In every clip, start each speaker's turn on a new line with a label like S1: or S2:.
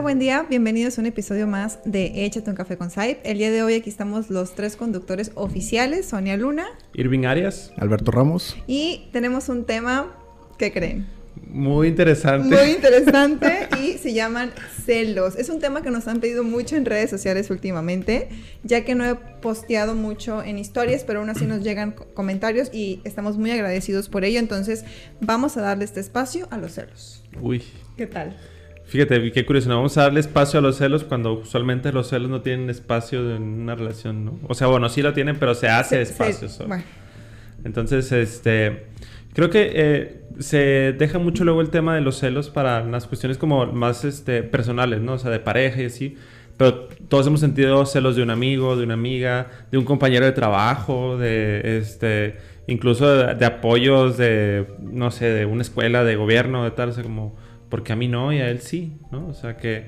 S1: Hola, buen día. Bienvenidos a un episodio más de Échate un café con Saip. El día de hoy aquí estamos los tres conductores oficiales, Sonia Luna,
S2: Irving Arias,
S3: Alberto Ramos.
S1: Y tenemos un tema, ¿qué creen?
S2: Muy interesante.
S1: Muy interesante y se llaman celos. Es un tema que nos han pedido mucho en redes sociales últimamente, ya que no he posteado mucho en historias, pero aún así nos llegan comentarios y estamos muy agradecidos por ello. Entonces vamos a darle este espacio a los celos.
S2: Uy.
S1: ¿Qué tal?
S2: Fíjate, qué curioso, ¿no? vamos a darle espacio a los celos cuando usualmente los celos no tienen espacio en una relación, ¿no? O sea, bueno, sí lo tienen, pero se hace espacio. bueno. Entonces, este, creo que eh, se deja mucho luego el tema de los celos para las cuestiones como más este, personales, ¿no? O sea, de pareja y así. Pero todos hemos sentido celos de un amigo, de una amiga, de un compañero de trabajo, de este, incluso de, apoyos de, no sé, de una escuela, de gobierno, de tal, o sea, como porque a mí no y a él sí, ¿no? O sea que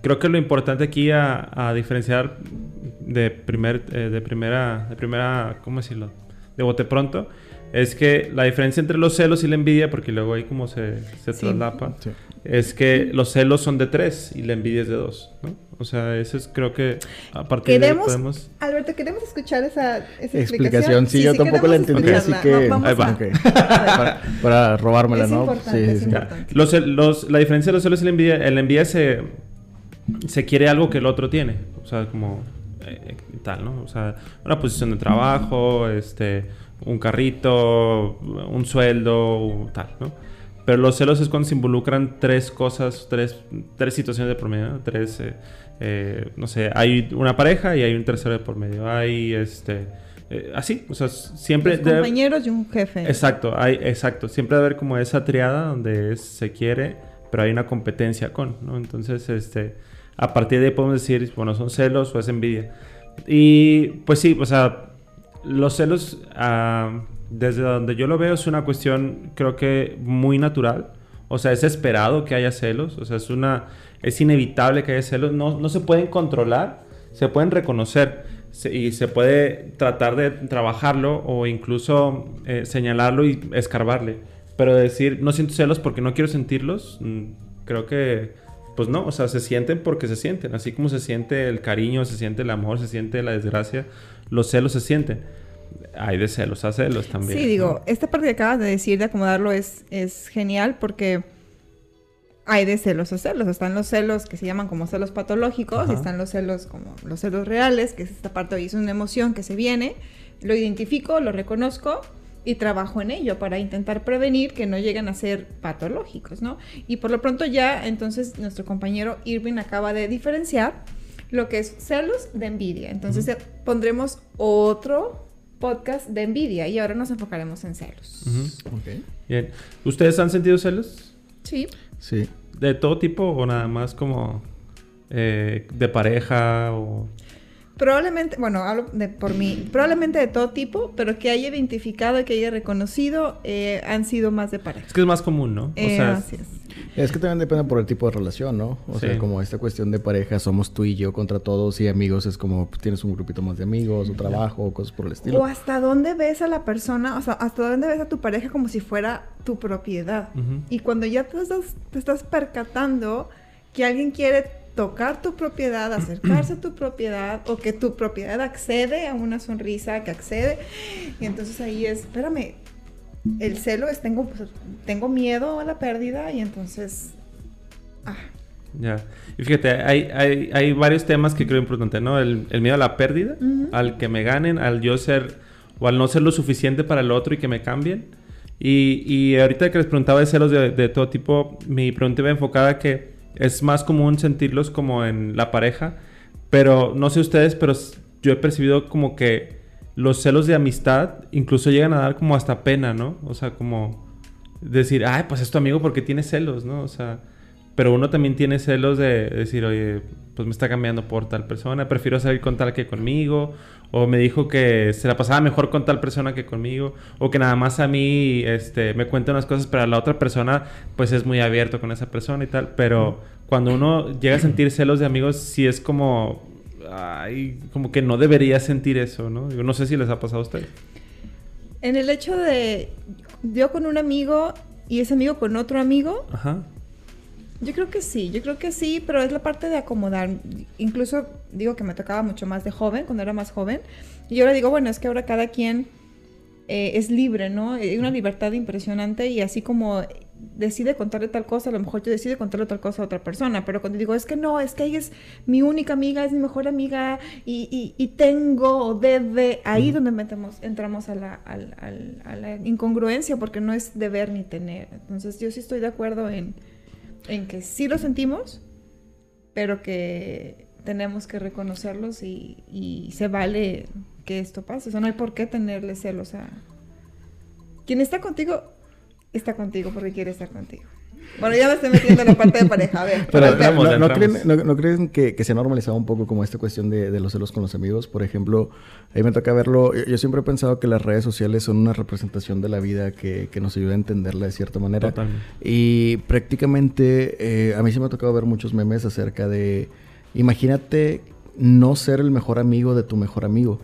S2: creo que lo importante aquí a, diferenciar de, primer, eh, de, primera, de primera, ¿cómo decirlo? De bote pronto, es que la diferencia entre los celos y la envidia, porque luego ahí como se, se traslapa, es que los celos son de tres y la envidia es de dos, ¿no? O sea, eso es creo que a partir de ahí podemos...
S1: Alberto, queremos escuchar esa, esa
S3: explicación. Sí, yo tampoco la entendí, así que... para, robármela, ¿no?
S1: sí, sí.
S2: Los, los, la diferencia de los celos y la envidia, la envidia se, se quiere algo que el otro tiene. O sea, como eh, tal, ¿no? O sea, una posición de trabajo, este un carrito, un sueldo, tal, ¿no? Pero los celos es cuando se involucran tres cosas, tres, tres situaciones de promedio, tres, eh, eh, no sé, hay una pareja y hay un tercero de por medio, hay este, eh, así, o sea, siempre...
S1: Dos compañeros y un jefe.
S2: Exacto, hay, exacto, siempre debe haber como esa triada donde se quiere, pero hay una competencia con, ¿no? Entonces, este, a partir de ahí podemos decir, bueno, son celos o es envidia. Y pues sí, o sea, los celos, ah, desde donde yo lo veo, es una cuestión, creo que muy natural. O sea, es esperado que haya celos. O sea, es una. Es inevitable que haya celos. No, no se pueden controlar, se pueden reconocer. y se puede tratar de trabajarlo o incluso eh, señalarlo y escarbarle. Pero decir, no siento celos porque no quiero sentirlos, mm, creo que. Pues no, o sea, se sienten porque se sienten. Así como se siente el cariño, se siente el amor, se siente la desgracia los celos se sienten. Hay de celos a celos también.
S1: Sí, digo, esta parte que acabas de decir de acomodarlo es, es genial porque hay de celos a celos. Están los celos que se llaman como celos patológicos y están los celos como los celos reales, que es esta parte y es una emoción que se viene. Lo identifico, lo reconozco y trabajo en ello para intentar prevenir que no lleguen a ser patológicos, ¿no? Y por lo pronto ya entonces nuestro compañero Irving acaba de diferenciar lo que es celos de envidia. Entonces eh, pondremos otro podcast de envidia y ahora nos enfocaremos en celos.
S2: Bien. ¿Ustedes han sentido celos?
S1: Sí.
S3: Sí.
S2: ¿De todo tipo o nada más como eh, de pareja o...?
S1: Probablemente, bueno, hablo de, por mí, probablemente de todo tipo, pero que haya identificado y que haya reconocido eh, han sido más de pareja.
S2: Es que es más común, ¿no? O
S1: eh,
S2: sea,
S1: así es.
S3: Es que también depende por el tipo de relación, ¿no? O sea, como esta cuestión de pareja, somos tú y yo contra todos y amigos es como pues, tienes un grupito más de amigos o trabajo o cosas por el estilo.
S1: O hasta dónde ves a la persona, o sea, hasta dónde ves a tu pareja como si fuera tu propiedad. Y cuando ya te estás, te estás percatando que alguien quiere tocar tu propiedad, acercarse a tu propiedad o que tu propiedad accede a una sonrisa, que accede. Y entonces ahí es, espérame, el celo es, tengo, pues, tengo miedo a la pérdida y entonces... Ah.
S2: Ya. Y fíjate, hay, hay, hay, varios temas que creo importante, ¿no? El, miedo a la pérdida, al que me ganen, al yo ser o al no ser lo suficiente para el otro y que me cambien. Y, y ahorita que les preguntaba de celos de, de todo tipo, mi pregunta iba enfocada a que es más común sentirlos como en la pareja, pero no sé ustedes, pero yo he percibido como que los celos de amistad incluso llegan a dar como hasta pena, ¿no? O sea, como decir, ay, pues es tu amigo porque tiene celos, ¿no? O sea, pero uno también tiene celos de decir, oye, pues me está cambiando por tal persona, prefiero salir con tal que conmigo, o me dijo que se la pasaba mejor con tal persona que conmigo, o que nada más a mí este, me cuenta unas cosas, pero a la otra persona pues es muy abierto con esa persona y tal, pero cuando uno llega a sentir celos de amigos, sí es como, ay, como que no debería sentir eso, ¿no? Yo no sé si les ha pasado a ustedes.
S1: En el hecho de yo con un amigo y ese amigo con otro amigo,
S2: Ajá
S1: Yo creo que sí, yo creo que sí, pero es la parte de acomodar. Incluso digo que me tocaba mucho más de joven, cuando era más joven. Y ahora digo, bueno, es que ahora cada quien eh, es libre, ¿no? Hay una libertad impresionante y así como decide contarle tal cosa, a lo mejor yo decido contarle tal cosa a otra persona, pero cuando digo, es que no, es que ella es mi única amiga, es mi mejor amiga y, y, tengo o debe, ahí donde metemos, entramos a la, a, a la, incongruencia porque no es deber ni tener. Entonces yo sí estoy de acuerdo en, en que sí lo sentimos, pero que tenemos que reconocerlos y, se vale que esto pase. O sea, no hay por qué tenerle celos a... Quien está contigo, está contigo porque quiere estar contigo. Bueno, ya me estoy metiendo en la parte de pareja. A ver,
S3: Pero, no, creen, que, se ha normalizado un poco como esta cuestión de, los celos con los amigos? Por ejemplo, a mí me toca verlo. Yo, siempre he pensado que las redes sociales son una representación de la vida que, nos ayuda a entenderla de cierta manera. Y prácticamente eh, a mí se me ha tocado ver muchos memes acerca de. Imagínate no ser el mejor amigo de tu mejor amigo.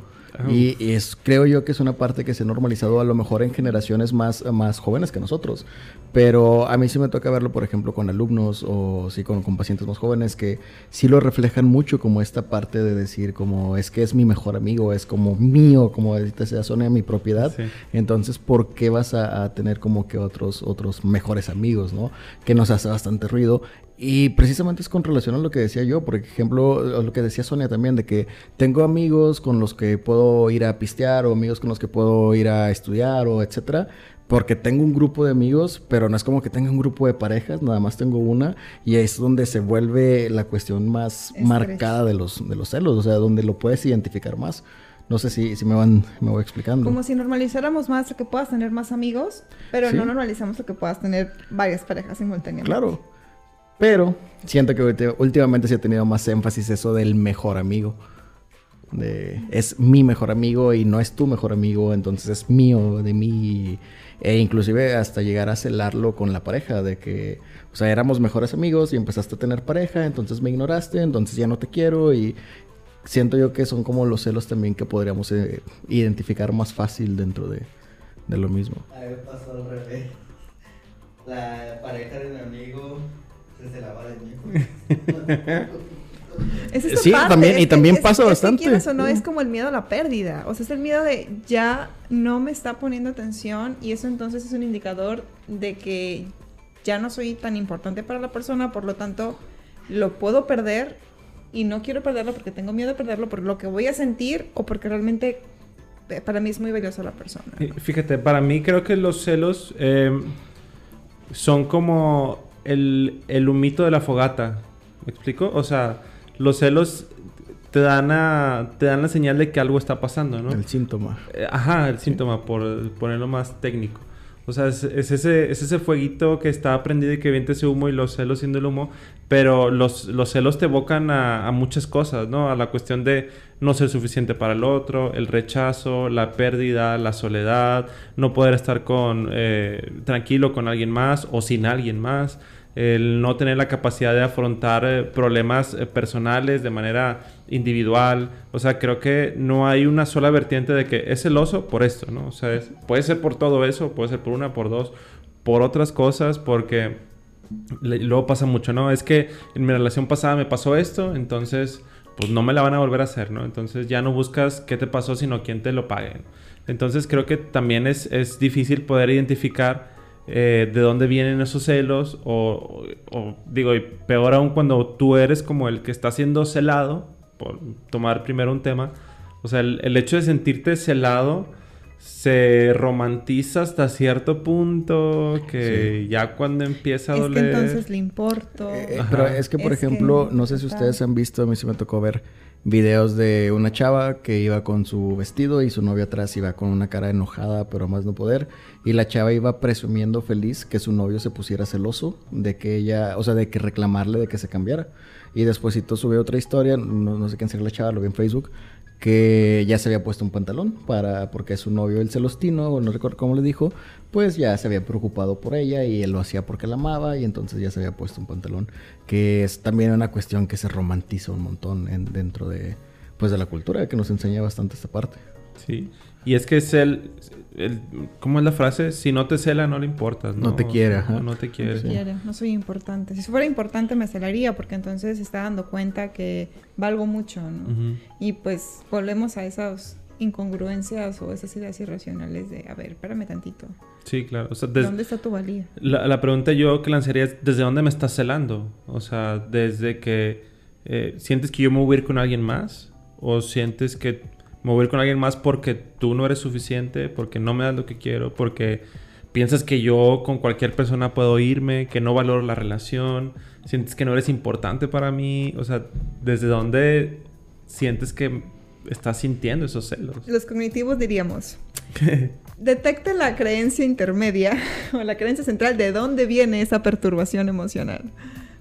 S3: Y, es, creo yo que es una parte que se ha normalizado a lo mejor en generaciones más, más jóvenes que nosotros. Pero a mí sí me toca verlo, por ejemplo, con alumnos o sí con, con, pacientes más jóvenes que sí lo reflejan mucho como esta parte de decir como es que es mi mejor amigo, es como mío, como te sea Sonia, mi propiedad. Entonces, ¿por qué vas a, a, tener como que otros, otros mejores amigos, no? Que nos hace bastante ruido. Y precisamente es con relación a lo que decía yo, por ejemplo, lo que decía Sonia también, de que tengo amigos con los que puedo ir a pistear o amigos con los que puedo ir a estudiar o etcétera, porque tengo un grupo de amigos, pero no es como que tenga un grupo de parejas, nada más tengo una y es donde se vuelve la cuestión más marcada de los, de los celos, o sea, donde lo puedes identificar más. No sé si, si me van me voy explicando.
S1: Como si normalizáramos más lo que puedas tener más amigos, pero no normalizamos lo que puedas tener varias parejas simultáneamente.
S3: Claro. Pero siento que últimamente se ha tenido más énfasis eso del mejor amigo. De, es mi mejor amigo y no es tu mejor amigo, entonces es mío, de mí. E inclusive hasta llegar a celarlo con la pareja, de que, o sea, éramos mejores amigos y empezaste a tener pareja, entonces me ignoraste, entonces ya no te quiero y siento yo que son como los celos también que podríamos eh, identificar más fácil dentro de, de lo mismo.
S4: A mí pasó al revés. La pareja de mi amigo
S1: es sí, también, y también pasa bastante. Es o no, es como el miedo a la pérdida. O sea, es el miedo de ya no me está poniendo atención y eso entonces es un indicador de que ya no soy tan importante para la persona, por lo tanto, lo puedo perder y no quiero perderlo porque tengo miedo de perderlo por lo que voy a sentir o porque realmente eh, para mí es muy valiosa la persona.
S2: Fíjate, para mí creo que los celos eh, son como el, el humito de la fogata. ¿Me explico? O sea, los celos te dan, a, te dan la señal de que algo está pasando, ¿no?
S3: El síntoma.
S2: Eh, ajá, el síntoma, por ponerlo más técnico. O sea, es, ese, es ese fueguito que está prendido y que viente ese humo y los celos siendo el humo, pero los, los celos te evocan a, a, muchas cosas, ¿no? A la cuestión de no ser suficiente para el otro, el rechazo, la pérdida, la soledad, no poder estar con, eh, tranquilo con alguien más o sin alguien más el no tener la capacidad de afrontar eh, problemas eh, personales de manera individual. O sea, creo que no hay una sola vertiente de que es celoso por esto, ¿no? O sea, puede ser por todo eso, puede ser por una, por dos, por otras cosas, porque luego pasa mucho, ¿no? Es que en mi relación pasada me pasó esto, entonces pues no me la van a volver a hacer, ¿no? Entonces ya no buscas qué te pasó, sino quién te lo pague. Entonces creo que también es, es difícil poder identificar eh, de dónde vienen esos celos, o, digo, y peor aún cuando tú eres como el que está siendo celado, por tomar primero un tema, o sea, el, hecho de sentirte celado se romantiza hasta cierto punto que ya cuando empieza a doler...
S1: Es que entonces le importo.
S3: Eh, eh, pero es que, por ejemplo, no sé si ustedes han visto, a mí sí me tocó ver videos de una chava que iba con su vestido y su novio atrás iba con una cara enojada, pero más no poder. Y la chava iba presumiendo feliz que su novio se pusiera celoso de que ella, o sea, de que reclamarle de que se cambiara. Y despuésito sube otra historia, no, no sé quién sea la chava, lo vi en Facebook, que ya se había puesto un pantalón para porque su novio el celostino o no recuerdo cómo le dijo pues ya se había preocupado por ella y él lo hacía porque la amaba y entonces ya se había puesto un pantalón que es también una cuestión que se romantiza un montón en, dentro de pues de la cultura que nos enseña bastante esta parte.
S2: Sí Y es que es el, el- ¿Cómo es la frase? Si no te cela, no le importas. No,
S3: No te quiere,
S2: O sea,
S3: ajá.
S2: No te quiere.
S1: No quiere, no soy importante. Si fuera importante me celaría porque entonces se está dando cuenta que valgo mucho, ¿no?
S2: Ujú.
S1: Y pues volvemos a esas incongruencias o esas ideas irracionales de, a ver, espérame tantito.
S2: Sí, claro. O sea, des-
S1: ¿Dónde está tu valía?
S2: la, la pregunta yo que lanzaría es, ¿desde dónde me estás celando? O sea, desde que eh, sientes que yo me voy a ir con alguien más o sientes que ir con alguien más porque tú no eres suficiente, porque no me das lo que quiero, porque piensas que yo con cualquier persona puedo irme, que no valoro la relación, sientes que no eres importante para mí, o sea, ¿desde dónde sientes que estás sintiendo esos celos?
S1: Los cognitivos diríamos, detecte la creencia intermedia o la creencia central de dónde viene esa perturbación emocional.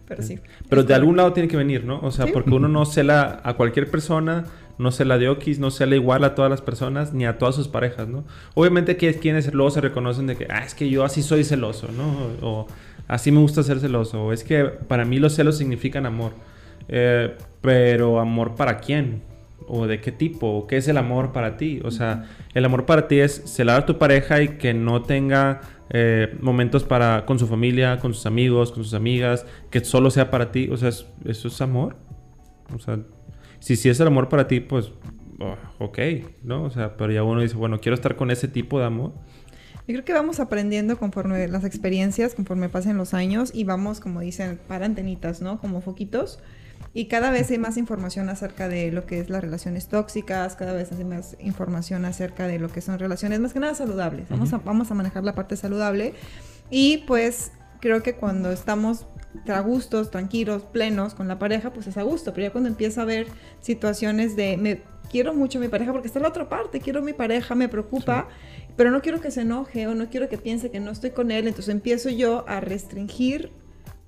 S1: Pero sí.
S2: Pero de algún lado tiene que venir, ¿no? O sea,
S1: Sí.
S2: porque uno no cela a cualquier persona, no cela de Okis, no cela igual a todas las personas, ni a todas sus parejas, ¿no? Obviamente que quienes luego se reconocen de que, ah, es que yo así soy celoso, ¿no? O, así me gusta ser celoso, o es que para mí los celos significan amor. Eh, pero amor para quién? ¿O de qué tipo? ¿O qué es el amor para ti? O sea, el amor para ti es celar a tu pareja y que no tenga eh, momentos para con su familia, con sus amigos, con sus amigas, que solo sea para ti. O sea, es- eso es amor. O sea, si sí es el amor para ti, pues, oh, ok, ¿no? O sea, pero ya uno dice, bueno, quiero estar con ese tipo de amor.
S1: Yo creo que vamos aprendiendo conforme las experiencias, conforme pasen los años y vamos, como dicen, para antenitas, ¿no? Como foquitos. Y cada vez hay más información acerca de lo que es las relaciones tóxicas, cada vez hay más información acerca de lo que son relaciones más que nada saludables. Vamos, a, vamos a manejar la parte saludable. Y pues creo que cuando estamos a gustos, tranquilos, plenos con la pareja, pues es a gusto. Pero ya cuando empieza a haber situaciones de me quiero mucho a mi pareja porque está en la otra parte, quiero a mi pareja, me preocupa, pero no quiero que se enoje o no quiero que piense que no estoy con él, entonces empiezo yo a restringir.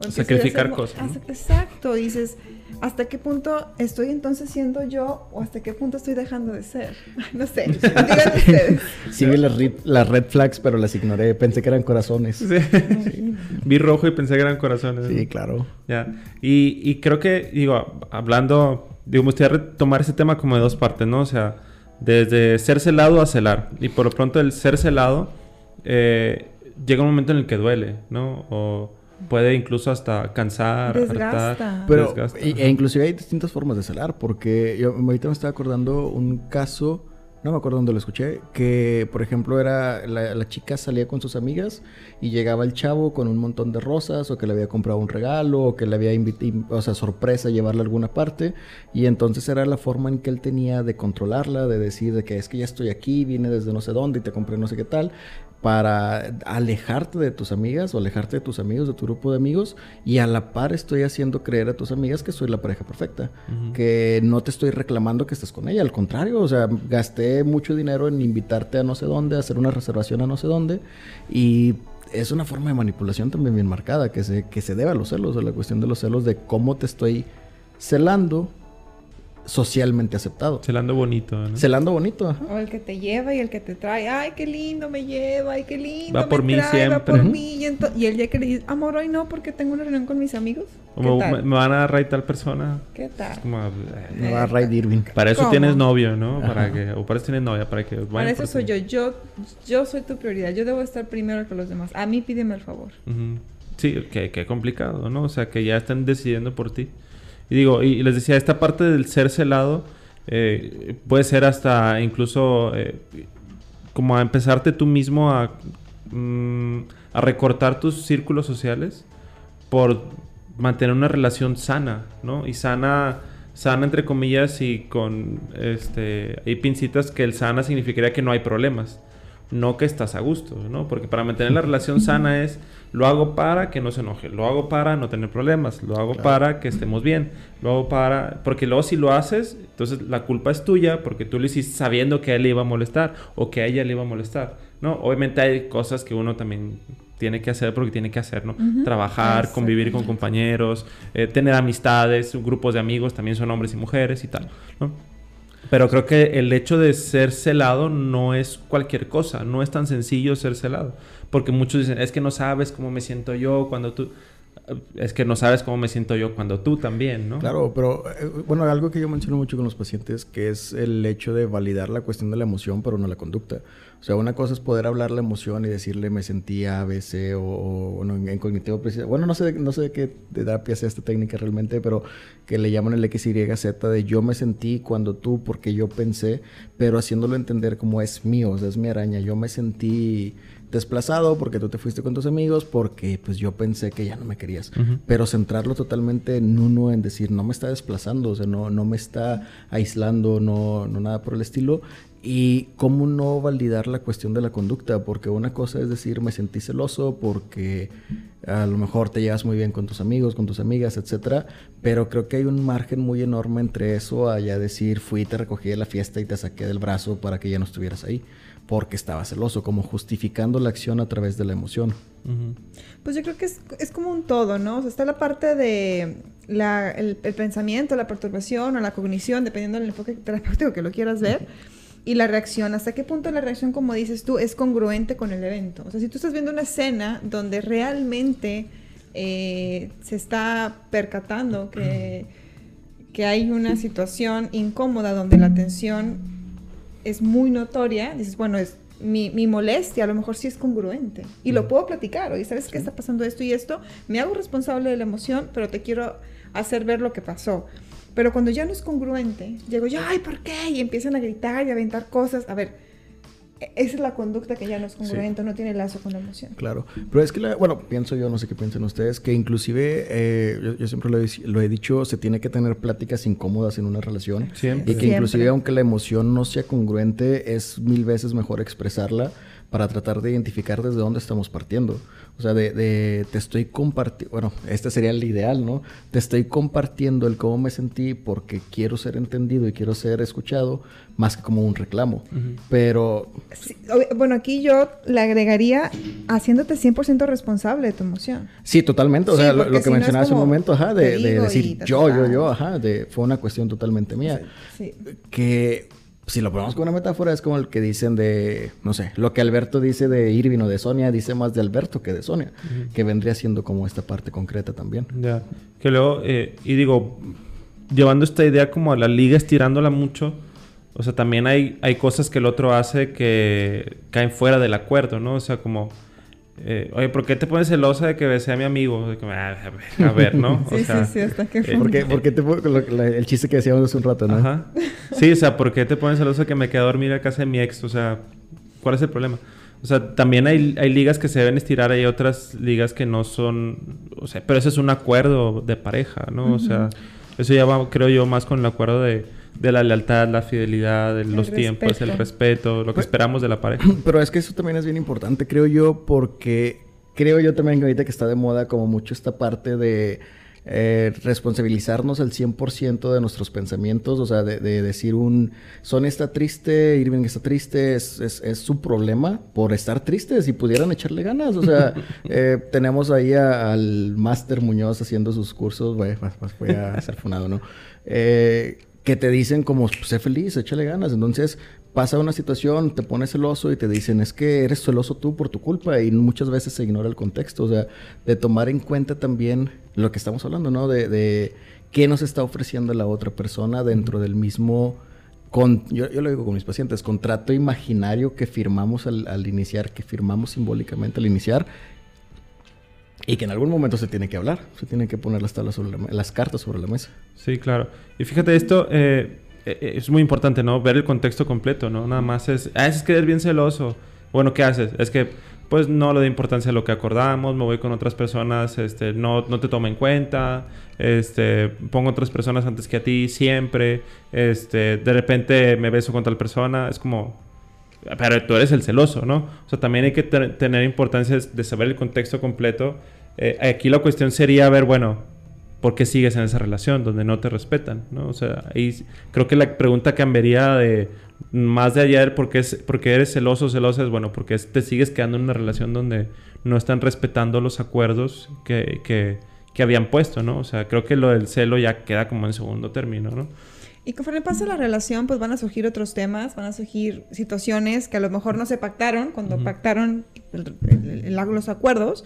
S1: O
S2: sacrificar
S1: hacer
S2: cosas,
S1: Exacto, dices, ¿hasta qué punto estoy entonces siendo yo o hasta qué punto estoy dejando de ser? No sé, digan ustedes.
S3: Sí vi las, red- las red flags, pero las ignoré. Pensé que eran corazones. Sí,
S2: Vi rojo y pensé que eran corazones. ¿no?
S3: claro.
S2: Ya. Y, y creo que, digo, hablando, digo, me gustaría retomar ese tema como de dos partes, ¿no? O sea, desde ser celado a celar. Y por lo pronto el ser celado eh, llega un momento en el que duele, ¿no? O puede incluso hasta cansar,
S1: Desgasta.
S2: hartar,
S3: Pero,
S2: desgasta.
S3: y- e inclusive hay distintas formas de celar, porque yo ahorita me estaba acordando un caso, no me acuerdo dónde lo escuché, que por ejemplo era la, la chica salía con sus amigas y llegaba el chavo con un montón de rosas o que le había comprado un regalo o que le había invitado, o sea, sorpresa llevarla a alguna parte y entonces era la forma en que él tenía de controlarla, de decir de que es que ya estoy aquí, vine desde no sé dónde y te compré no sé qué tal para alejarte de tus amigas o alejarte de tus amigos, de tu grupo de amigos y a la par estoy haciendo creer a tus amigas que soy la pareja perfecta, que no te estoy reclamando que estés con ella, al contrario, o sea, gasté mucho dinero en invitarte a no sé dónde, hacer una reservación a no sé dónde y es una forma de manipulación también bien marcada que se, que se debe a los celos, a la cuestión de los celos de cómo te estoy celando socialmente aceptado.
S2: Celando bonito, ¿no?
S3: Celando bonito, ajá.
S1: O el que te lleva y el que te trae. Ay, qué lindo me lleva, ay, qué lindo.
S2: Va
S1: me
S2: por mí
S1: trae, Va
S2: siempre.
S1: por mí. Y, el día que le dices, amor, hoy no, porque tengo una reunión con mis amigos. ¿Qué
S2: me,
S1: tal?
S2: me van a dar tal persona.
S1: ¿Qué tal?
S2: Como, eh,
S3: Me va a Ray Irving.
S2: para eso
S1: ¿Cómo?
S2: tienes novio, ¿no? Para
S3: Ajá.
S2: que, o para eso tienes novia, para que vayan
S1: Para eso
S2: por
S1: soy
S2: ti.
S1: yo. yo. Yo soy tu prioridad. Yo debo estar primero que los demás. A mí pídeme el favor.
S2: Sí, que, que complicado, ¿no? O sea, que ya están decidiendo por ti. Y digo, y, y les decía, esta parte del ser celado eh, puede ser hasta incluso eh, como a empezarte tú mismo a, mm, a recortar tus círculos sociales por mantener una relación sana, ¿no? Y sana, sana entre comillas y con, este, hay pincitas que el sana significaría que no hay problemas no que estás a gusto, ¿no? Porque para mantener la relación sana es lo hago para que no se enoje, lo hago para no tener problemas, lo hago
S3: Claro.
S2: para que estemos bien, lo hago para porque luego si lo haces, entonces la culpa es tuya porque tú lo hiciste sabiendo que a él le iba a molestar o que a ella le iba a molestar, ¿no? Obviamente hay cosas que uno también tiene que hacer porque tiene que hacer, ¿no?
S1: Ujú.
S2: Trabajar, convivir con compañeros, eh, tener amistades, grupos de amigos, también son hombres y mujeres y tal, ¿no? Pero creo que el hecho de ser celado no es cualquier cosa, no es tan sencillo ser celado. Porque muchos dicen, es que no sabes cómo me siento yo cuando tú... es que no sabes cómo me siento yo cuando tú también, ¿no?
S3: Claro, pero eh, bueno, algo que yo menciono mucho con los pacientes, que es el hecho de validar la cuestión de la emoción, pero no la conducta. O sea, una cosa es poder hablar la emoción y decirle me sentía ABC o, o bueno, en, cognitivo preciso. Bueno, no sé, no sé de qué terapia sea esta técnica realmente, pero que le llaman el XYZ de yo me sentí cuando tú, porque yo pensé, pero haciéndolo entender como es mío, o sea, es mi araña. Yo me sentí desplazado porque tú te fuiste con tus amigos, porque pues yo pensé que ya no me querías. Pero centrarlo totalmente en uno, en decir, no me está desplazando, o sea, no, no me está aislando, no, no nada por el estilo. Y cómo no validar la cuestión de la conducta, porque una cosa es decir, me sentí celoso porque a lo mejor te llevas muy bien con tus amigos, con tus amigas, etcétera, pero creo que hay un margen muy enorme entre eso a ya decir, fui, te recogí de la fiesta y te saqué del brazo para que ya no estuvieras ahí porque estaba celoso, como justificando la acción a través de la emoción.
S1: Pues yo creo que es, como un todo, ¿no? O sea, está la parte de la, el, pensamiento, la perturbación o la cognición, dependiendo del enfoque terapéutico que lo quieras ver, y la reacción. ¿Hasta qué punto la reacción, como dices tú, es congruente con el evento? O sea, si tú estás viendo una escena donde realmente eh, se está percatando que, que hay una situación incómoda donde la tensión es muy notoria, dices, bueno, es mi, mi, molestia a lo mejor sí es congruente y lo puedo platicar, oye, ¿sabes qué está pasando esto y esto? Me hago responsable de la emoción, pero te quiero hacer ver lo que pasó. Pero cuando ya no es congruente, llego yo, ay, ¿por qué? Y empiezan a gritar y a aventar cosas. A ver, esa es la conducta que ya no es congruente, no tiene lazo con la emoción.
S3: Claro, pero es que, bueno, pienso yo, no sé qué piensan ustedes, que inclusive, eh, yo, siempre lo he, dicho, se tiene que tener pláticas incómodas en una relación. Y que inclusive aunque la emoción no sea congruente, es mil veces mejor expresarla para tratar de identificar desde dónde estamos partiendo. O sea, de, te estoy compartiendo, bueno, este sería el ideal, ¿no? Te estoy compartiendo el cómo me sentí porque quiero ser entendido y quiero ser escuchado, más que como un reclamo. Pero...
S1: bueno, aquí yo le agregaría haciéndote 100% responsable de tu emoción.
S3: Sí, totalmente. O sea, lo, que mencionaba hace un momento, ajá, de, decir yo, yo, yo, ajá, de, fue una cuestión totalmente mía. Sí. Que si lo ponemos con una metáfora, es como el que dicen de, no sé, lo que Alberto dice de Irving o de Sonia, dice más de Alberto que de Sonia, que vendría siendo como esta parte concreta también.
S2: Ya, que luego, eh, y digo, llevando esta idea como a la liga, estirándola mucho, o sea, también hay, hay cosas que el otro hace que caen fuera del acuerdo, ¿no? O sea, como eh, oye, ¿por qué te pones celosa de que besé a mi amigo? Ah, a, ver, ¿no?
S1: sí, sí, sí, hasta que...
S3: Eh, ¿Por qué, por qué te, el chiste que decíamos hace un rato, ¿no? Ajá.
S2: Sí, o sea, ¿por qué te pones celosa de que me quedé a dormir a casa de mi ex? O sea, ¿cuál es el problema? O sea, también hay, hay ligas que se deben estirar, hay otras ligas que no son... O sea, pero ese es un acuerdo de pareja, ¿no? O sea, eso ya va, creo yo, más con el acuerdo de de la lealtad, la fidelidad, de los tiempos, el respeto, lo que pues, esperamos de la pareja.
S3: Pero es que eso también es bien importante, creo yo, porque creo yo también que ahorita que está de moda como mucho esta parte de eh, responsabilizarnos al 100% de nuestros pensamientos, o sea, de, decir un, Sonia está triste, Irving está triste, es, es, su problema por estar triste, si pudieran echarle ganas, o sea, eh, tenemos ahí al Máster Muñoz haciendo sus cursos, bueno, pues, fue a ser funado, ¿no? Eh, que te dicen como, sé feliz, échale ganas. Entonces pasa una situación, te pones celoso y te dicen, es que eres celoso tú por tu culpa y muchas veces se ignora el contexto. O sea, de tomar en cuenta también lo que estamos hablando, ¿no? De, de qué nos está ofreciendo la otra persona dentro del mismo... Con, yo, yo, lo digo con mis pacientes, contrato imaginario que firmamos al, al iniciar, que firmamos simbólicamente al iniciar, y que en algún momento se tiene que hablar, se tienen que poner las, tablas sobre las cartas sobre la mesa.
S2: Sí, claro. Y fíjate, esto eh, eh, es muy importante, ¿no? Ver el contexto completo, ¿no? Nada más es, ah, es que eres bien celoso. Bueno, ¿qué haces? Es que, pues, no le doy importancia a lo que acordamos, me voy con otras personas, este, no, no te tomo en cuenta, este, pongo otras personas antes que a ti siempre, este, de repente me beso con tal persona, es como, pero tú eres el celoso, ¿no? O sea, también hay que tener importancia de saber el contexto completo. Eh, aquí la cuestión sería ver, bueno, ¿por qué sigues en esa relación donde no te respetan, ¿no? O sea, ahí creo que la pregunta cambiaría de más de allá por qué, es, porque eres celoso celosa es, bueno, porque te sigues quedando en una relación donde no están respetando los acuerdos que, que, que habían puesto, ¿no? O sea, creo que lo del celo ya queda como en segundo término, ¿no?
S1: Y conforme pasa la relación, pues van a surgir otros temas, van a surgir situaciones que a lo mejor no se pactaron cuando pactaron los acuerdos,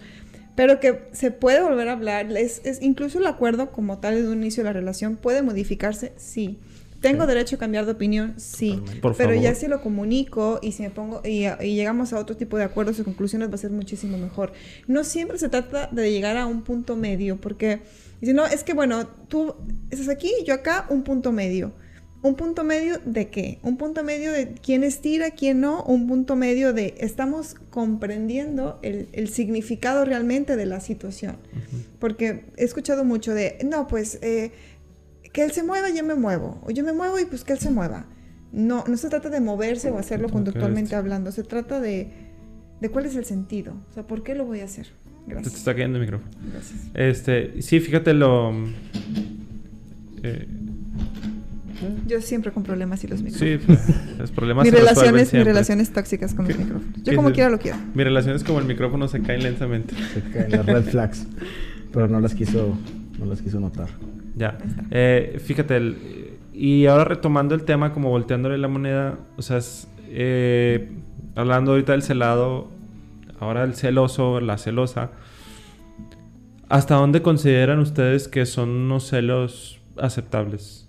S1: pero que se puede volver a hablar. Es, es, incluso el acuerdo como tal de un inicio de la relación puede modificarse, sí. ¿Tengo derecho a cambiar de opinión? Sí.
S2: Por
S1: pero
S2: favor.
S1: ya si lo comunico y si me pongo y, y llegamos a otro tipo de acuerdos y conclusiones va a ser muchísimo mejor. No siempre se trata de llegar a un punto medio, porque si no, es que bueno, tú estás aquí, yo acá, un punto medio. ¿Un punto medio de qué? Un punto medio de quién estira, quién no. Un punto medio de estamos comprendiendo el, el significado realmente de la situación. Porque he escuchado mucho de, no, pues eh, que él se mueva, yo me muevo. O yo me muevo y pues que él se mueva. No, no se trata de moverse o hacerlo conductualmente hablando. Se trata de, de cuál es el sentido. O sea, ¿por qué lo voy a hacer?
S2: Te, te
S1: Gracias.
S2: está cayendo el micrófono.
S1: Gracias.
S2: Este, sí, fíjate lo... eh,
S1: Yo siempre con problemas y los
S2: sí,
S1: micrófonos.
S2: los problemas se resuelven
S1: relaciones, mis relaciones tóxicas con los
S2: ¿Qué-
S1: micrófonos. Yo como quiera lo quiero.
S2: Mi relación es como el micrófono se cae lentamente.
S3: Se caen las red flags. Pero no las quiso, no las quiso notar.
S2: Ya. Eh, fíjate, el- y ahora retomando el tema, como volteándole la moneda, o sea, es, eh, hablando ahorita del celado, ahora el celoso, la celosa, ¿hasta dónde consideran ustedes que son unos celos aceptables?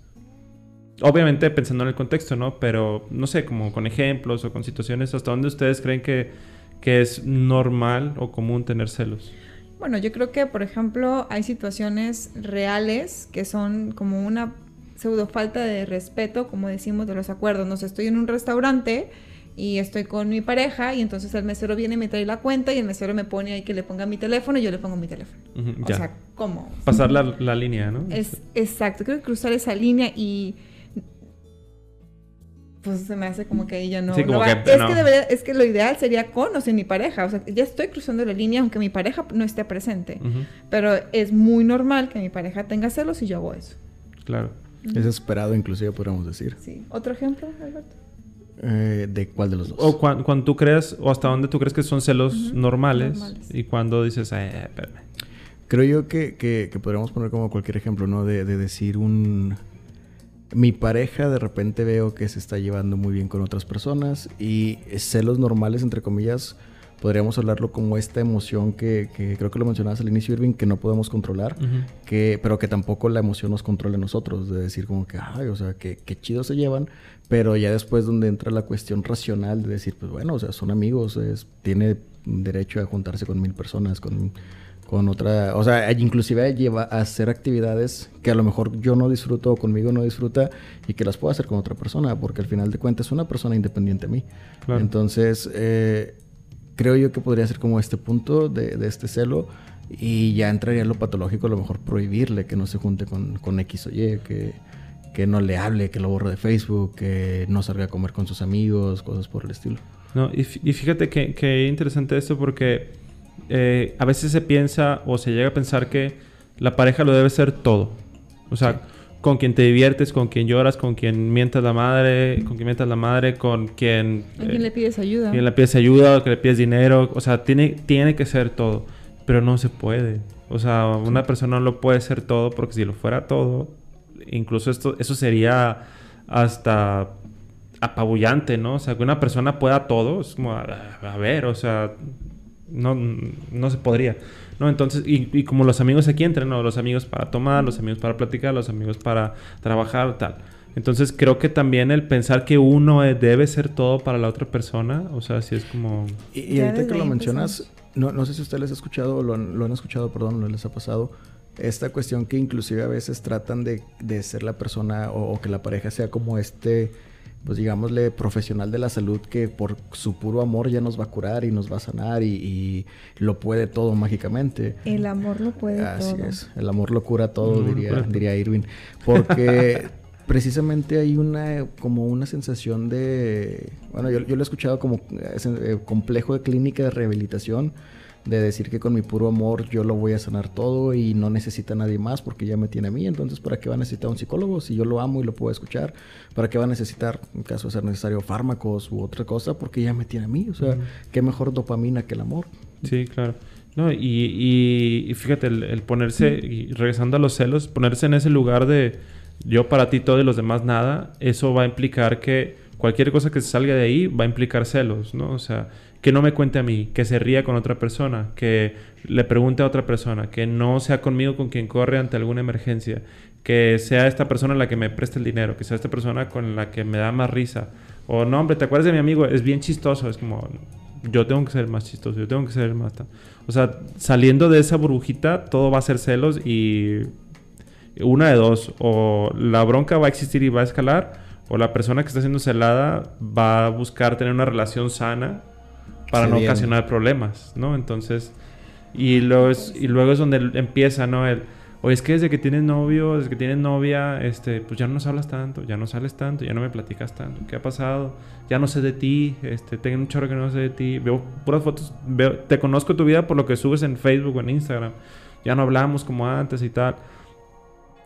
S2: Obviamente pensando en el contexto, ¿no? Pero no sé, como con ejemplos o con situaciones, ¿hasta dónde ustedes creen que, que es normal o común tener celos?
S1: Bueno, yo creo que, por ejemplo, hay situaciones reales que son como una pseudo falta de respeto, como decimos, de los acuerdos. No sé, estoy en un restaurante y estoy con mi pareja y entonces el mesero viene y me trae la cuenta y el mesero me pone ahí que le ponga mi teléfono y yo le pongo mi teléfono. O
S2: ya.
S1: sea, ¿cómo?
S2: Pasar la, la línea, ¿no?
S1: Es exacto, creo que cruzar esa línea y pues se me hace como que ella no,
S2: Sí,
S1: no
S2: como
S1: va-
S2: que
S1: es
S2: no.
S1: que debería- es que lo ideal sería con o sin mi pareja, o sea, ya estoy cruzando la línea aunque mi pareja no esté presente, pero es muy normal que mi pareja tenga celos y yo hago eso.
S2: claro.
S3: Es esperado, inclusive, podríamos decir.
S1: Sí. ¿Otro ejemplo, Alberto?
S3: Eh, ¿De cuál de los dos?
S2: O cuan- cuando tú creas, o hasta dónde tú crees que son celos normales,
S1: normales.
S2: y cuando dices, eh, espérame.
S3: Creo yo que, que, que podríamos poner como cualquier ejemplo, ¿no? De, de decir un... Mi pareja de repente veo que se está llevando muy bien con otras personas y celos normales, entre comillas, podríamos hablarlo como esta emoción que, que creo que lo mencionabas al inicio, Irving, que no podemos controlar,
S2: Ujú.
S3: que, pero que tampoco la emoción nos controle a nosotros, de decir como que, ay, o sea, que, que chido se llevan, pero ya después donde entra la cuestión racional de decir, pues bueno, o sea, son amigos, es, tiene derecho a juntarse con mil personas, con, con otra, o sea, inclusive lleva a hacer actividades que a lo mejor yo no disfruto o conmigo no disfruta y que las puedo hacer con otra persona, porque al final de cuentas es una persona independiente a mí.
S2: Claro.
S3: Entonces, eh, creo yo que podría ser como este punto de, de este celo y ya entraría en lo patológico, a lo mejor prohibirle que no se junte con, con X o Y, que, que no le hable, que lo borre de Facebook, que no salga a comer con sus amigos, cosas por el estilo.
S2: No, y fíjate que, que interesante esto porque eh, a veces se piensa o se llega a pensar que la pareja lo debe ser todo. O sea, con quien te diviertes, con quien lloras, con quien mientas la madre, con quien mientas la madre, con quien...
S1: ¿A quién
S2: eh,
S1: le pides ayuda?
S2: quien le pides ayuda o que le pides dinero. O sea, tiene, tiene que ser todo. Pero no se puede. O sea, una persona no lo puede ser todo porque si lo fuera todo, incluso esto, eso sería hasta apabullante, ¿no? O sea, que una persona pueda todo, es como, a, a ver, o sea, no, no se podría, ¿no? Entonces, y, y como los amigos aquí entran, ¿no? Los amigos para tomar, los amigos para platicar, los amigos para trabajar, tal. Entonces, creo que también el pensar que uno eh, debe ser todo para la otra persona, o sea, sí es como...
S3: Y, ahorita que lo
S1: ahí
S3: mencionas, no, no sé si ustedes les ha escuchado o lo han, lo han escuchado, perdón, no les ha pasado, esta cuestión que inclusive a veces tratan de, de ser la persona o, o que la pareja sea como este, pues digámosle, profesional de la salud que por su puro amor ya nos va a curar y nos va a sanar y, y lo puede todo mágicamente.
S1: El amor lo puede
S3: Así
S1: todo.
S3: es, el amor lo cura todo, diría, diría Irving. Porque precisamente hay una como una sensación de, bueno, yo, yo lo he escuchado como eh, eh, complejo de clínica de rehabilitación, de decir que con mi puro amor yo lo voy a sanar todo y no necesita nadie más porque ya me tiene a mí, entonces ¿para qué va a necesitar un psicólogo si yo lo amo y lo puedo escuchar? ¿Para qué va a necesitar, en caso de ser necesario, fármacos u otra cosa? Porque ya me tiene a mí, o sea, qué mejor dopamina que el amor.
S2: Sí, claro. No, y, y- y fíjate, el, el ponerse, y regresando a los celos, ponerse en ese lugar de yo para ti todo y los demás nada, eso va a implicar que cualquier cosa que se salga de ahí va a implicar celos, ¿no? O sea, que no me cuente a mí, que se ría con otra persona, que le pregunte a otra persona, que no sea conmigo con quien corre ante alguna emergencia, que sea esta persona la que me preste el dinero, que sea esta persona con la que me da más risa. O no, hombre, ¿te acuerdas de mi amigo? Es bien chistoso, es como, yo tengo que ser más chistoso, yo tengo que ser más... O sea, saliendo de esa burbujita, todo va a ser celos y una de dos, o la bronca va a existir y va a escalar, o la persona que está siendo celada va a buscar tener una relación sana para no ocasionar problemas, ¿no? Entonces, y luego es, y luego es donde empieza, ¿no? El, oye, es que desde que tienes novio, desde que tienes novia, este, pues ya no nos hablas tanto, ya no sales tanto, ya no me platicas tanto. ¿Qué ha pasado? Ya no sé de ti, este, tengo un chorro que no sé de ti. Veo puras fotos, veo, te conozco tu vida por lo que subes en Facebook o en Instagram. Ya no hablamos como antes y tal.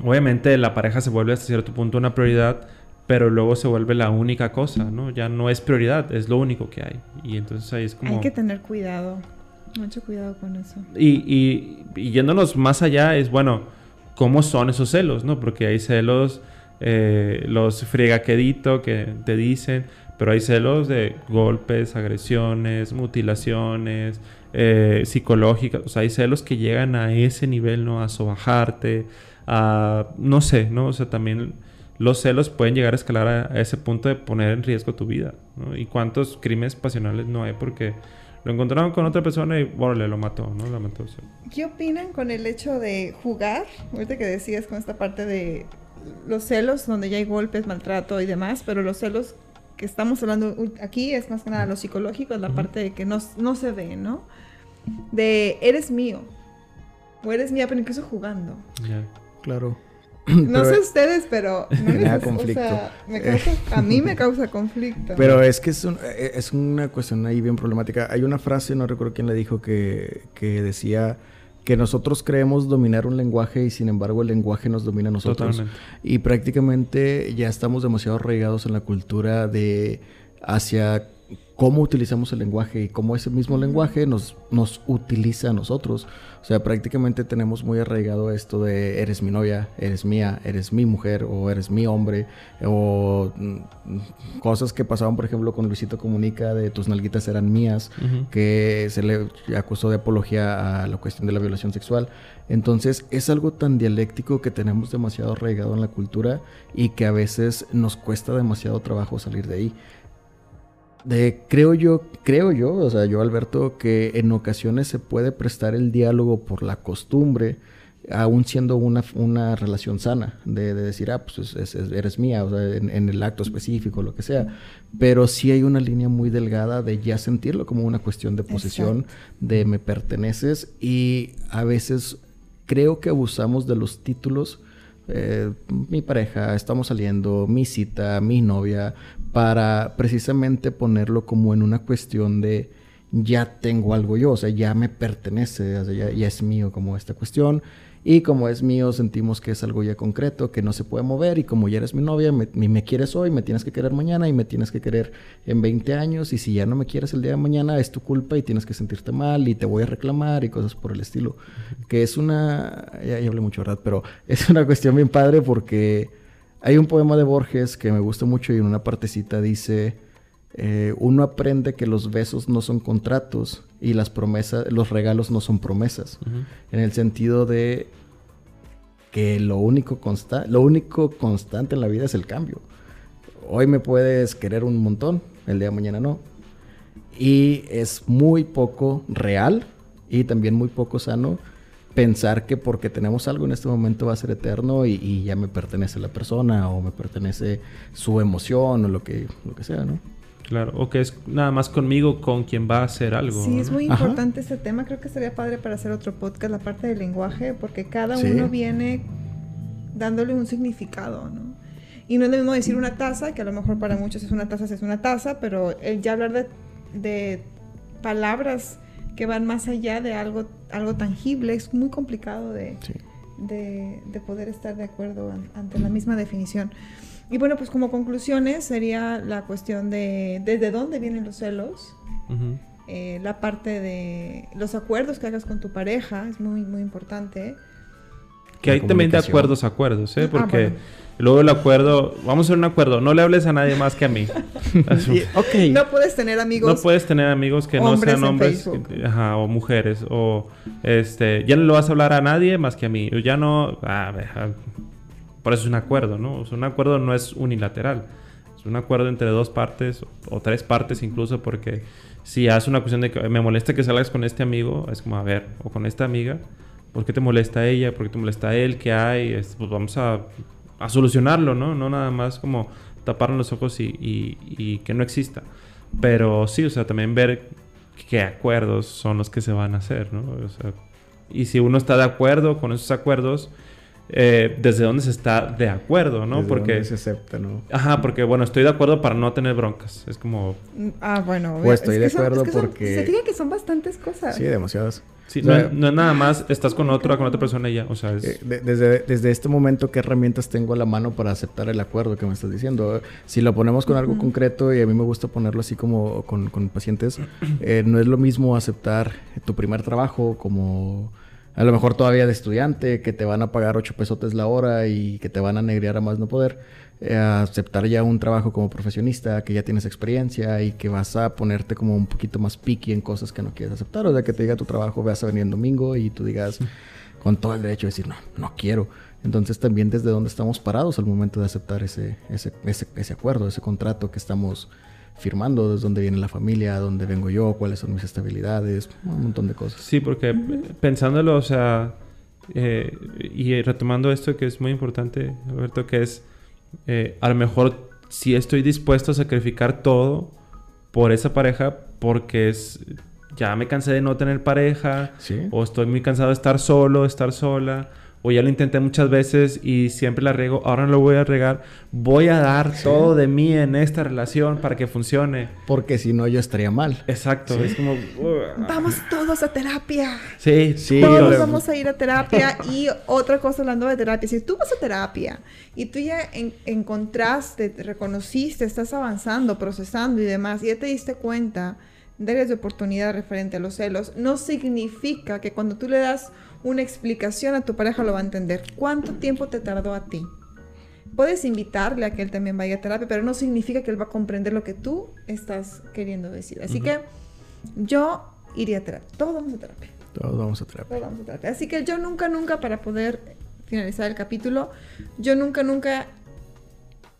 S2: Obviamente la pareja se vuelve hasta cierto punto una prioridad, pero luego se vuelve la única cosa, ¿no? Ya no es prioridad, es lo único que hay. Y entonces ahí es como...
S1: Hay que tener cuidado, mucho cuidado con eso.
S2: Y, y, yéndonos más allá es, bueno, ¿cómo son esos celos, no? Porque hay celos, eh, los friegaquedito que te dicen, pero hay celos de golpes, agresiones, mutilaciones, eh, psicológicas, o sea, hay celos que llegan a ese nivel, ¿no? A sobajarte, a, no sé, ¿no? O sea, también los celos pueden llegar a escalar a, ese punto de poner en riesgo tu vida, ¿no? Y cuántos crímenes pasionales no hay porque lo encontraron con otra persona y, bueno, le lo mató, ¿no? Lo mató.
S1: ¿Qué opinan con el hecho de jugar? Ahorita que decías con esta parte de los celos, donde ya hay golpes, maltrato y demás, pero los celos que estamos hablando aquí es más que nada lo psicológico, es la parte de que no, no se ve, ¿no? De eres mío, o eres mía, pero incluso jugando.
S3: Claro.
S1: No sé ustedes, pero me da conflicto. a mí me causa conflicto.
S3: Pero es que es, eh, es, una cuestión ahí bien problemática. Hay una frase, no recuerdo quién le dijo, que, que, decía que nosotros creemos dominar un lenguaje y sin embargo el lenguaje nos domina a nosotros. Y prácticamente ya estamos demasiado arraigados en la cultura de hacia cómo utilizamos el lenguaje y cómo ese mismo lenguaje nos, nos utiliza a nosotros. O sea, prácticamente tenemos muy arraigado esto de eres mi novia, eres mía, eres mi mujer o eres mi hombre o mm, cosas que pasaban, por ejemplo, con Luisito Comunica de tus nalguitas eran mías, que se le acusó de apología a la cuestión de la violación sexual. Entonces es algo tan dialéctico que tenemos demasiado arraigado en la cultura y que a veces nos cuesta demasiado trabajo salir de ahí. De, creo yo, creo yo, o sea, yo Alberto, que en ocasiones se puede prestar el diálogo por la costumbre, aún siendo una, una relación sana, de, decir, ah, pues eres mía, o sea, en, el acto específico, lo que sea. Pero sí hay una línea muy delgada de ya sentirlo como una cuestión de posesión, de me perteneces, y a veces creo que abusamos de los títulos. Eh, mi pareja, estamos saliendo, mi cita, mi novia, para precisamente ponerlo como en una cuestión de ya tengo algo yo, o sea, ya me pertenece, ya, es mío como esta cuestión. Y como es mío, sentimos que es algo ya concreto, que no se puede mover. Y como ya eres mi novia, me, me, quieres hoy, me tienes que querer mañana y me tienes que querer en 20 años. Y si ya no me quieres el día de mañana, es tu culpa y tienes que sentirte mal y te voy a reclamar y cosas por el estilo. Que es una. Ya, ya hablé mucho, ¿verdad? Pero es una cuestión bien padre porque hay un poema de Borges que me gusta mucho y en una partecita dice, eh, uno aprende que los besos no son contratos y las promesas, los regalos no son promesas. En el sentido de que lo único, lo único constante en la vida es el cambio. Hoy me puedes querer un montón, el día de mañana no. Y es muy poco real y también muy poco sano pensar que porque tenemos algo en este momento va a ser eterno y, ya me pertenece la persona o me pertenece su emoción o lo que, lo que sea, ¿no?
S2: Claro, o que es nada más conmigo con quien va a hacer algo.
S1: Sí, es muy importante este tema. Creo que sería padre para hacer otro podcast, la parte del lenguaje, porque cada uno viene dándole un significado, ¿no? Y no es lo mismo decir una taza, que a lo mejor para muchos es una taza, es una taza, pero el ya hablar de, de palabras que van más allá de algo, algo tangible. Es muy complicado de, de, poder estar de acuerdo ante la misma definición. Y bueno, pues como conclusiones sería la cuestión de desde dónde vienen los celos, eh, la parte de los acuerdos que hagas con tu pareja, es muy, muy importante.
S2: Que hay también de acuerdos a acuerdos, ¿eh?
S1: Ah,
S2: Porque
S1: bueno.
S2: Luego el acuerdo, vamos a hacer un acuerdo, no le hables a nadie más que a mí.
S3: Y- ok.
S1: No puedes tener amigos.
S2: No puedes tener amigos que no sean hombres ajá, o mujeres. O este, ya no le vas a hablar a nadie más que a mí. Ya no. ah, deja. por eso es un acuerdo, ¿no? O sea, un acuerdo no es unilateral. Es un acuerdo entre dos partes o, o tres partes incluso porque si haces una cuestión de que me molesta que salgas con este amigo, es como, a ver, o con esta amiga, ¿por qué te molesta ella? ¿Por qué te molesta él? ¿Qué hay? Es- pues vamos a, a solucionarlo, ¿no? No nada más como taparnos los ojos y, y- y que no exista. Pero sí, o sea, también ver qué acuerdos son los que se van a hacer, ¿no? O sea, y si uno está de acuerdo con esos acuerdos, eh, ¿desde dónde se está de acuerdo, no?
S3: Desde
S2: Porque...
S3: se acepta, ¿no?
S2: Ajá, porque bueno, estoy de acuerdo para no tener broncas. Es como...
S1: Ah, bueno.
S3: O estoy
S1: es
S3: de
S1: que son-
S3: acuerdo
S1: es que son-
S3: porque-
S1: Se fija que son bastantes cosas.
S3: Sí, demasiadas.
S2: Sí,
S3: O sea,
S2: no, es- no es nada más estás con otro, con otra persona y ya. O sea, es...
S3: Eh, de- desde, desde este momento, ¿qué herramientas tengo a la mano para aceptar el acuerdo que me estás diciendo? Si lo ponemos con algo concreto, y a mí me gusta ponerlo así como con, con pacientes, eh, no es lo mismo aceptar tu primer trabajo como a lo mejor todavía de estudiante, que te van a pagar ocho pesotes la hora y que te van a negrear a más no poder, eh, aceptar ya un trabajo como profesionista, que ya tienes experiencia y que vas a ponerte como un poquito más picky en cosas que no quieres aceptar. O sea, que te diga tu trabajo, vas a venir en domingo y tú digas con todo el derecho de decir, no, no quiero. Entonces también desde dónde estamos parados al momento de aceptar ese, ese, ese, ese acuerdo, ese contrato que estamos firmando, desde dónde viene la familia, dónde vengo yo, cuáles son mis estabilidades, un montón de cosas.
S2: Sí, porque pensándolo, o sea, eh, y retomando esto que es muy importante, Alberto, que es, eh, a lo mejor si estoy dispuesto a sacrificar todo por esa pareja, porque es, ya me cansé de no tener pareja,
S3: Sí.
S2: o estoy muy cansado de estar solo, estar sola, o ya lo intenté muchas veces y siempre la riego, ahora no lo voy a regar, voy a dar todo de mí en esta relación para que funcione.
S3: Porque si no yo estaría mal.
S2: Exacto, es como...
S1: Vamos todos a terapia.
S2: Sí,
S3: Sí,
S1: Todos
S3: le-
S1: vamos a ir a terapia. Y otra cosa hablando de terapia, si tú vas a terapia y tú ya en- encontraste, te reconociste, estás avanzando, procesando y demás, y ya te diste cuenta de áreas de oportunidad referente a los celos, no significa que cuando tú le das una explicación a tu pareja lo va a entender. ¿Cuánto tiempo te tardó a ti? Puedes invitarle a que él también vaya a terapia, pero no significa que él va a comprender lo que tú estás queriendo decir. Así que yo iría a terapia. Todos vamos a terapia.
S3: Todos vamos a terapia.
S1: Todos vamos a terapia. Así que yo nunca, nunca, para poder finalizar el capítulo, yo nunca, nunca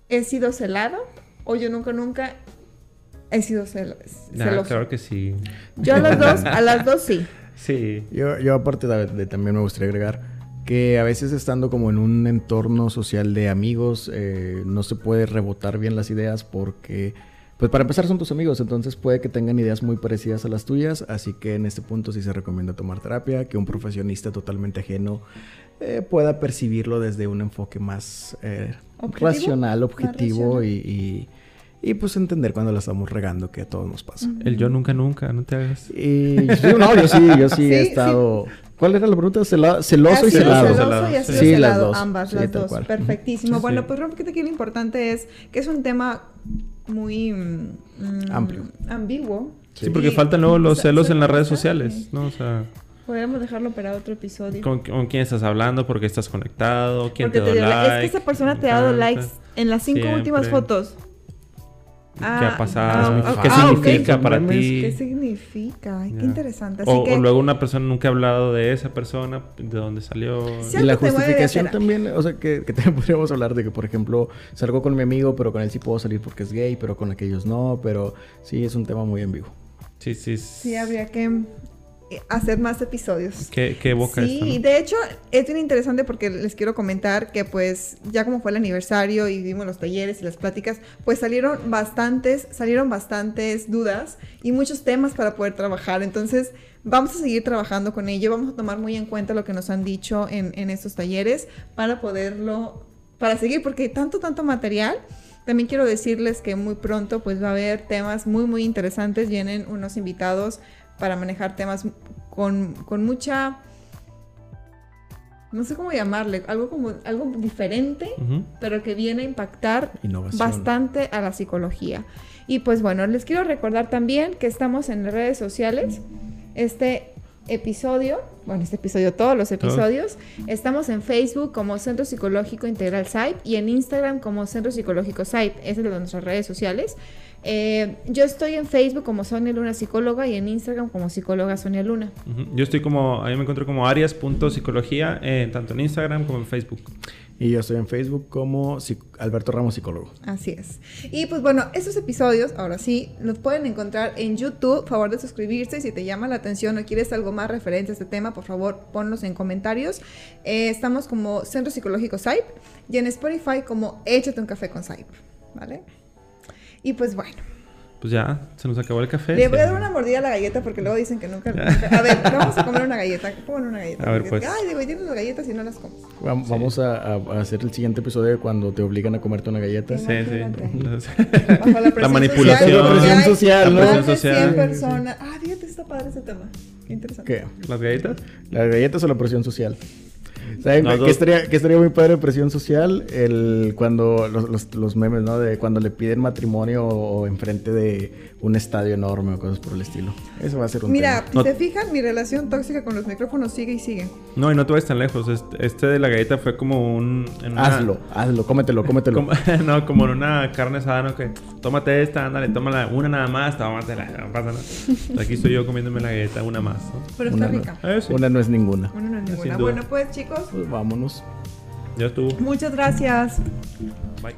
S1: he sido celado o yo nunca, nunca he sido
S2: Nah,
S1: celoso.
S2: claro que sí.
S1: Yo a las dos, a las dos sí.
S2: Sí.
S3: Yo, yo aparte de, de- también me gustaría agregar que a veces estando como en un entorno social de amigos eh, no se puede rebotar bien las ideas porque pues para empezar son tus amigos entonces puede que tengan ideas muy parecidas a las tuyas así que en este punto sí se recomienda tomar terapia que un profesionista totalmente ajeno eh, pueda percibirlo desde un enfoque más eh,
S1: ¿Objetivo?
S3: racional
S1: Más
S3: objetivo
S1: racional.
S3: y, y- y, pues entender cuando la estamos regando que a todos nos pasa
S2: El yo nunca, nunca, no te hagas.
S3: y sí, no, yo sí, yo sí,
S1: Sí,
S3: he
S1: sí.
S3: estado. ¿Cuál era la pregunta? Cela- celoso y celado.
S1: celoso
S2: Celado,
S1: y
S2: sí.
S3: Sí, las
S1: celado,
S3: dos.
S1: ambas,
S3: Sí,
S1: las dos.
S3: cual.
S1: Perfectísimo.
S2: Sí.
S1: Bueno, pues fíjate que lo importante es que es un tema muy mm,
S3: Amplio.
S1: ambiguo.
S2: Sí, porque
S1: Y-
S2: faltan luego los celos en las redes sociales, ¿no? O sea,
S1: Podríamos dejarlo para otro episodio.
S2: ¿con, con quién estás hablando? ¿Por qué estás conectado? ¿Quién
S1: Porque
S2: te dio
S1: dio like. Es que esa persona te ha dado likes en las cinco
S2: Siempre.
S1: últimas fotos.
S2: ¿Qué
S1: Ah,
S2: ha pasado?
S3: ah,
S2: ¿Qué
S1: ah, ok.
S2: significa para ti?
S1: ¿Qué significa? Ay, qué interesante. Así
S2: O,
S1: que
S2: o luego una persona nunca ha hablado de esa persona, de dónde salió.
S1: Sí,
S3: Y la justificación también, o sea, que, que también podríamos hablar de que, por ejemplo, salgo con mi amigo, pero con él sí puedo salir porque es gay, pero con aquellos no, pero sí es un tema muy ambiguo.
S2: Sí, sí.
S1: sí habría que hacer más episodios.
S2: ¿Qué, qué
S1: Sí,
S2: no?
S1: de hecho es bien interesante porque les quiero comentar que pues ya como fue el aniversario y vimos los talleres y las pláticas, pues salieron bastantes, salieron bastantes dudas y muchos temas para poder trabajar. Entonces vamos a seguir trabajando con ello, vamos a tomar muy en cuenta lo que nos han dicho en, en estos talleres para poderlo, para seguir, porque hay tanto, tanto material. También quiero decirles que muy pronto pues va a haber temas muy, muy interesantes. Vienen unos invitados para manejar temas con, con mucha no sé cómo llamarle, algo como algo diferente, pero que viene a impactar
S3: Innovación.
S1: bastante a la psicología. Y pues bueno, les quiero recordar también que estamos en las redes sociales. Este episodio, bueno, este episodio, todos los episodios. Estamos en Facebook como Centro Psicológico Integral SAIP y en Instagram como Centro Psicológico SAIP. Esas son nuestras redes sociales. Eh, yo estoy en Facebook como Sonia Luna Psicóloga y en Instagram como Psicóloga Sonia Luna.
S2: Yo estoy como, ahí me encuentro como arias.psicología, eh, tanto en Instagram como en Facebook.
S3: Y yo estoy en Facebook como Alberto Ramos Psicólogo.
S1: Así es. Y pues bueno, estos episodios, ahora sí, los pueden encontrar en YouTube. Favor de suscribirse. Si te llama la atención o quieres algo más referente a este tema, por favor, ponlos en comentarios. Eh, estamos como Centro Psicológico SAIP y en Spotify como Échate un café con SAIP. ¿Vale? Y pues bueno,
S2: Pues ya, se nos acabó el café.
S1: le voy a
S2: Sí.
S1: dar una mordida a la galleta porque luego dicen que nunca. nunca- A ver, vamos a comer una galleta. Pongan una galleta.
S2: A ver, pues.
S1: Ay, digo, y tienes las galletas y no las comes.
S3: Vam- Vamos a, a- hacer el siguiente episodio cuando te obligan a comerte una galleta.
S2: Sí, sí.
S1: Bajo la, presión
S2: manipulación.
S1: social, porque
S3: Presión social,
S1: de
S2: Presión social.
S1: 100 personas. Ah, fíjate, está padre ese tema. Qué interesante.
S3: ¿Qué?
S2: ¿Las galletas?
S3: ¿Las galletas o la presión social? ¿Saben qué
S2: dos.
S3: estaría, muy padre presión social? El, cuando los, los- los memes, ¿no? De cuando le piden matrimonio o enfrente de un estadio enorme o cosas por el estilo. Eso va a ser un
S1: Mira,
S3: tema.
S1: si
S2: No-
S1: se fijan, mi relación tóxica con los micrófonos sigue y sigue.
S2: No, y no te vayas tan lejos. Este, este de la galleta fue como un... en una-
S3: Hazlo, hazlo, cómetelo, cómetelo.
S2: Como- no, como en una carne asada, ¿no? Que tómate esta, ándale, tómala una nada más, tómatela, no pasa nada. Aquí estoy yo comiéndome la galleta, una más, ¿no?
S1: Pero está
S3: Una no.
S1: rica.
S2: Eh, sí.
S3: Una no es ninguna.
S1: Bueno, no es ninguna. Bueno, pues chicos,
S3: pues vámonos.
S2: Ya estuvo.
S1: Muchas gracias. Bye.